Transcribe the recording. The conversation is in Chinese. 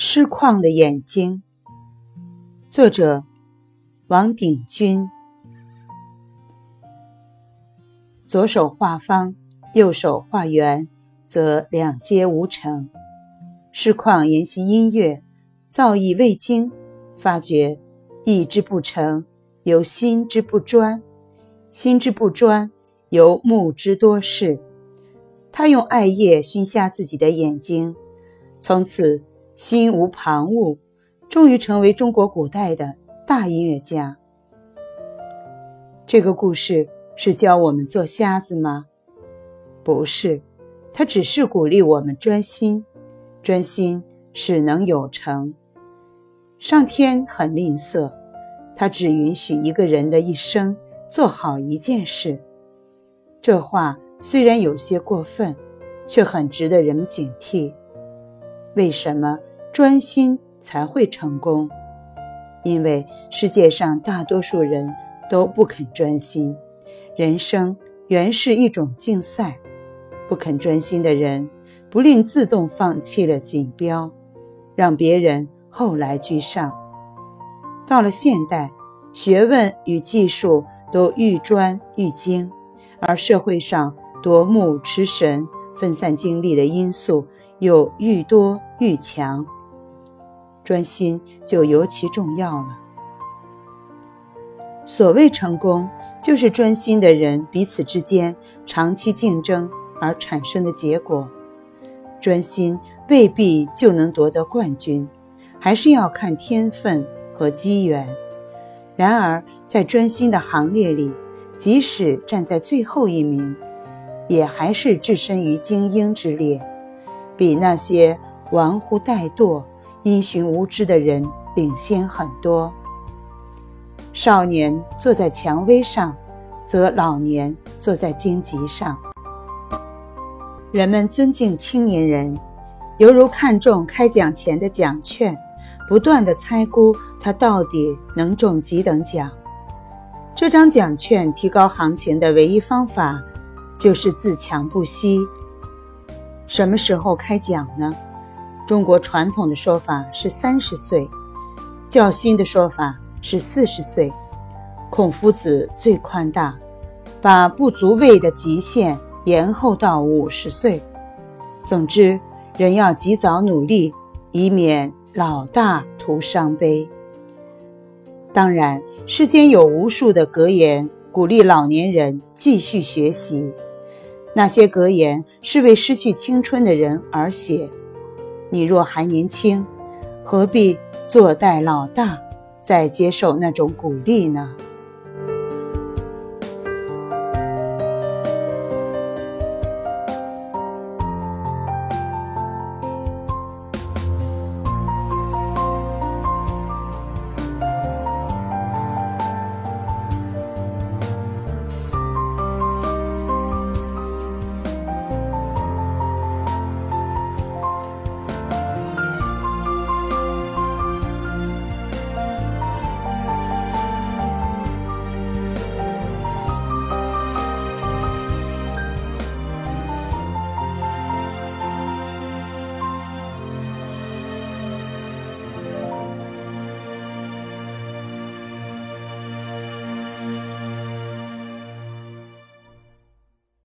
失眶的眼睛，作者王鼎钧。左手画方，右手画圆，则两皆无成。失况研习音乐，造诣未精，发觉意之不成，由心之不专；心之不专，由目之多事。他用艾叶熏瞎自己的眼睛，从此。心无旁骛，终于成为中国古代的大音乐家。这个故事是教我们做瞎子吗？不是，它只是鼓励我们专心。专心使能有成。上天很吝啬，他只允许一个人的一生做好一件事。这话虽然有些过分，却很值得人们警惕。为什么专心才会成功？因为世界上大多数人都不肯专心。人生原是一种竞赛，不肯专心的人，不吝自动放弃了锦标，让别人后来居上。到了现代，学问与技术都愈专愈精，而社会上夺目驰神、分散精力的因素。又愈多愈强，专心就尤其重要了。所谓成功，就是专心的人彼此之间长期竞争而产生的结果。专心未必就能夺得冠军，还是要看天分和机缘。然而，在专心的行列里，即使站在最后一名，也还是置身于精英之列。比那些玩忽怠惰、因循无知的人领先很多。少年坐在蔷薇上，则老年坐在荆棘上。人们尊敬青年人，犹如看重开奖前的奖券，不断地猜估他到底能中几等奖。这张奖券提高行情的唯一方法，就是自强不息。什么时候开讲呢？中国传统的说法是三十岁，较新的说法是四十岁。孔夫子最宽大，把不足畏的极限延后到五十岁。总之，人要及早努力，以免老大徒伤悲。当然，世间有无数的格言鼓励老年人继续学习。那些格言是为失去青春的人而写，你若还年轻，何必坐待老大再接受那种鼓励呢？